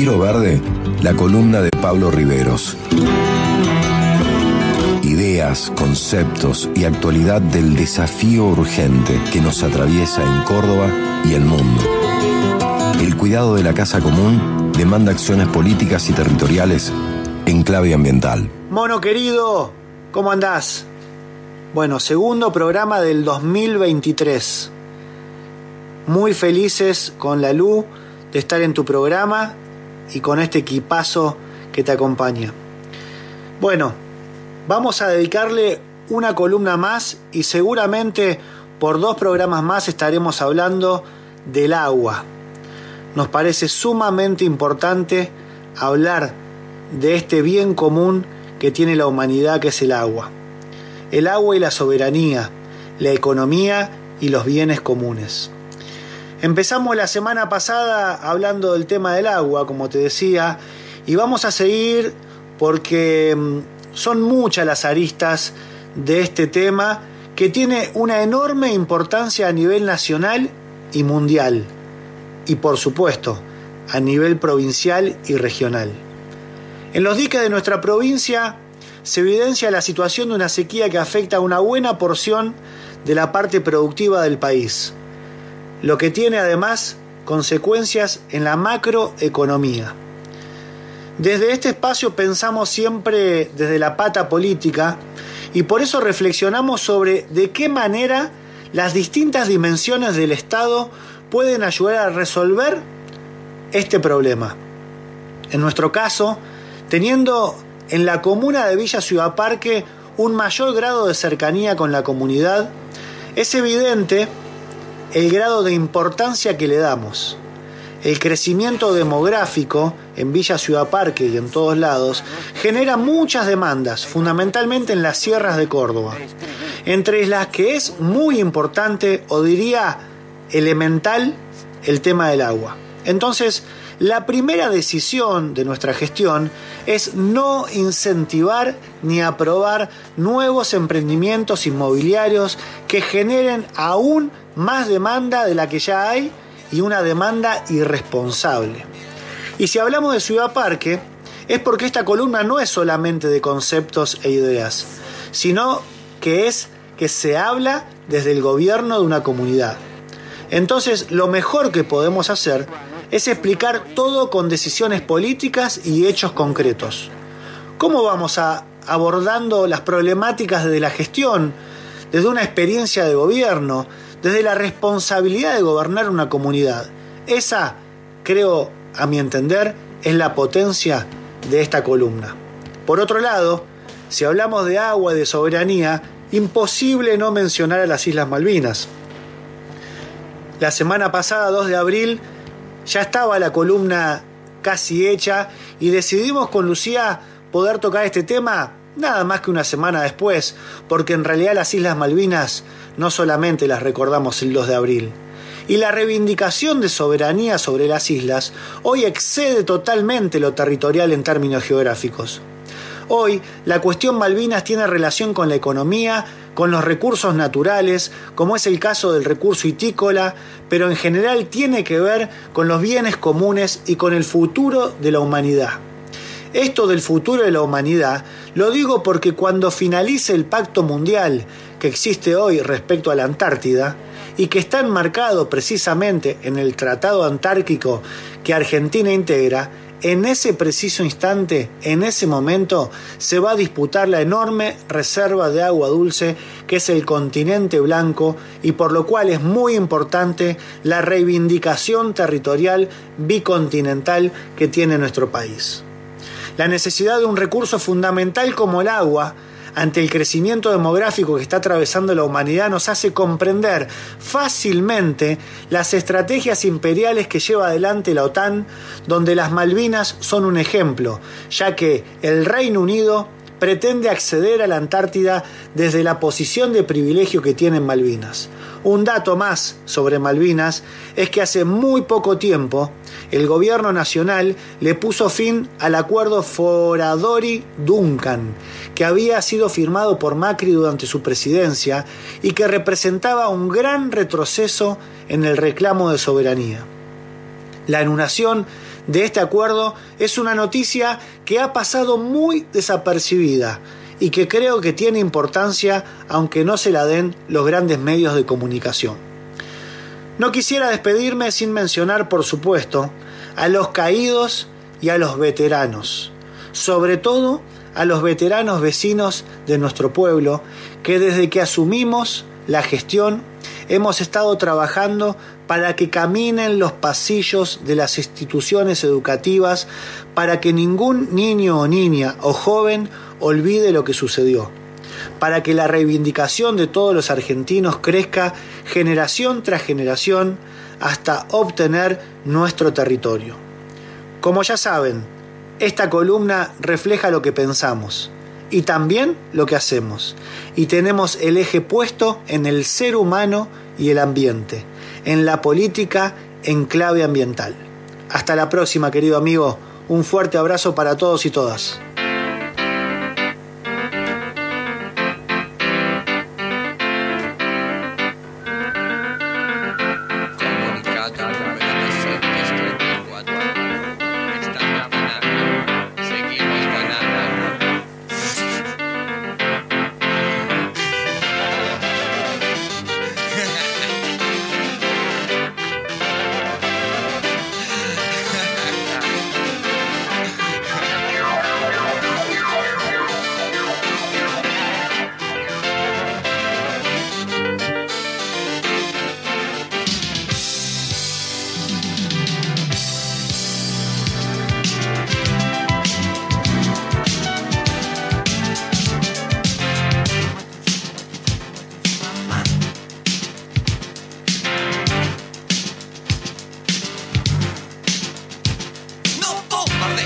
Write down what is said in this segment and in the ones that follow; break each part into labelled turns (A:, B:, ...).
A: Giro Verde, la columna de Pablo Riveros. Ideas, conceptos y actualidad del desafío urgente que nos atraviesa en Córdoba y el mundo. El cuidado de la casa común demanda acciones políticas y territoriales en clave ambiental.
B: Mono querido, ¿cómo andás? Bueno, segundo programa del 2023. Muy felices con la luz de estar en tu programa y con este equipazo que te acompaña. Bueno, vamos a dedicarle una columna más y seguramente por dos programas más estaremos hablando del agua. Nos parece sumamente importante hablar de este bien común que tiene la humanidad que es el agua. El agua y la soberanía, la economía y los bienes comunes. Empezamos la semana pasada hablando del tema del agua, como te decía, y vamos a seguir porque mm, son muchas las aristas de este tema que tiene una enorme importancia a nivel nacional y mundial, y por supuesto a nivel provincial y regional. En los diques de nuestra provincia se evidencia la situación de una sequía que afecta a una buena porción de la parte productiva del país, lo que tiene además consecuencias en la macroeconomía. Desde este espacio pensamos siempre desde la pata política y por eso reflexionamos sobre de qué manera las distintas dimensiones del Estado pueden ayudar a resolver este problema. En nuestro caso, teniendo en la comuna de Villa Ciudad Parque un mayor grado de cercanía con la comunidad, es evidente el grado de importancia que le damos. El crecimiento demográfico en Villa Ciudad Parque y en todos lados genera muchas demandas, fundamentalmente en las sierras de Córdoba, entre las que es muy importante o diría elemental el tema del agua. Entonces, la primera decisión de nuestra gestión es no incentivar ni aprobar nuevos emprendimientos inmobiliarios que generen aún más demanda de la que ya hay y una demanda irresponsable. Y si hablamos de Ciudad Parque, es porque esta columna no es solamente de conceptos e ideas, sino que es que se habla desde el gobierno de una comunidad. Entonces, lo mejor que podemos hacer es explicar todo con decisiones políticas y hechos concretos. ¿Cómo vamos a abordando las problemáticas desde la gestión, desde una experiencia de gobierno, desde la responsabilidad de gobernar una comunidad? Esa, creo, a mi entender, es la potencia de esta columna. Por otro lado, si hablamos de agua y de soberanía, imposible no mencionar a las Islas Malvinas. La semana pasada, 2 de abril, ya estaba la columna casi hecha y decidimos con Lucía poder tocar este tema nada más que una semana después, porque en realidad las Islas Malvinas no solamente las recordamos el 2 de abril. Y la reivindicación de soberanía sobre las islas hoy excede totalmente lo territorial en términos geográficos. Hoy la cuestión Malvinas tiene relación con la economía, con los recursos naturales, como es el caso del recurso itícola, pero en general tiene que ver con los bienes comunes y con el futuro de la humanidad. Esto del futuro de la humanidad lo digo porque cuando finalice el pacto mundial que existe hoy respecto a la Antártida, y que está enmarcado precisamente en el Tratado Antártico que Argentina integra, en ese preciso instante, en ese momento, se va a disputar la enorme reserva de agua dulce que es el continente blanco y por lo cual es muy importante la reivindicación territorial bicontinental que tiene nuestro país. La necesidad de un recurso fundamental como el agua ante el crecimiento demográfico que está atravesando la humanidad nos hace comprender fácilmente las estrategias imperiales que lleva adelante la OTAN, donde las Malvinas son un ejemplo, ya que el Reino Unido pretende acceder a la Antártida desde la posición de privilegio que tienen Malvinas. Un dato más sobre Malvinas es que hace muy poco tiempo el gobierno nacional le puso fin al acuerdo Foradori-Duncan, que había sido firmado por Macri durante su presidencia y que representaba un gran retroceso en el reclamo de soberanía. La anulación de este acuerdo es una noticia que ha pasado muy desapercibida y que creo que tiene importancia aunque no se la den los grandes medios de comunicación. No quisiera despedirme sin mencionar, por supuesto, a los caídos y a los veteranos, sobre todo a los veteranos vecinos de nuestro pueblo que desde que asumimos la gestión hemos estado trabajando para que caminen los pasillos de las instituciones educativas, para que ningún niño o niña o joven olvide lo que sucedió, para que la reivindicación de todos los argentinos crezca generación tras generación hasta obtener nuestro territorio. Como ya saben, esta columna refleja lo que pensamos y también lo que hacemos, y tenemos el eje puesto en el ser humano y el ambiente, en la política en clave ambiental. Hasta la próxima, querido amigo. Un fuerte abrazo para todos y todas.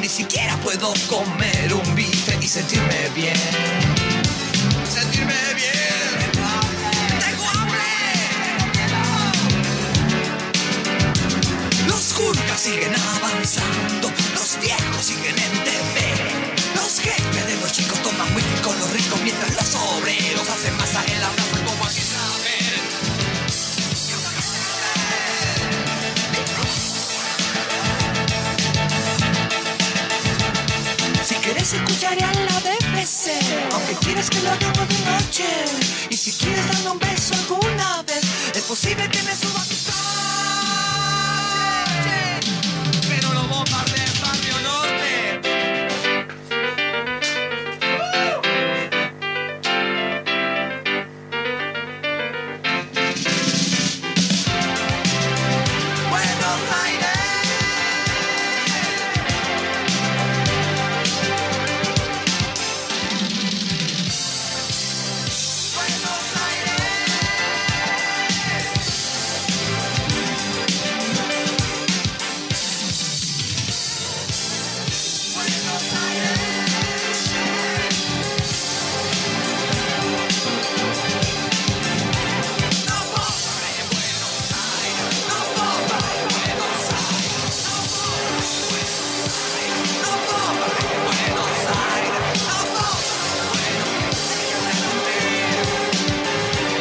C: ni siquiera puedo comer un bife y sentirme bien. Es que lo acabo de noche.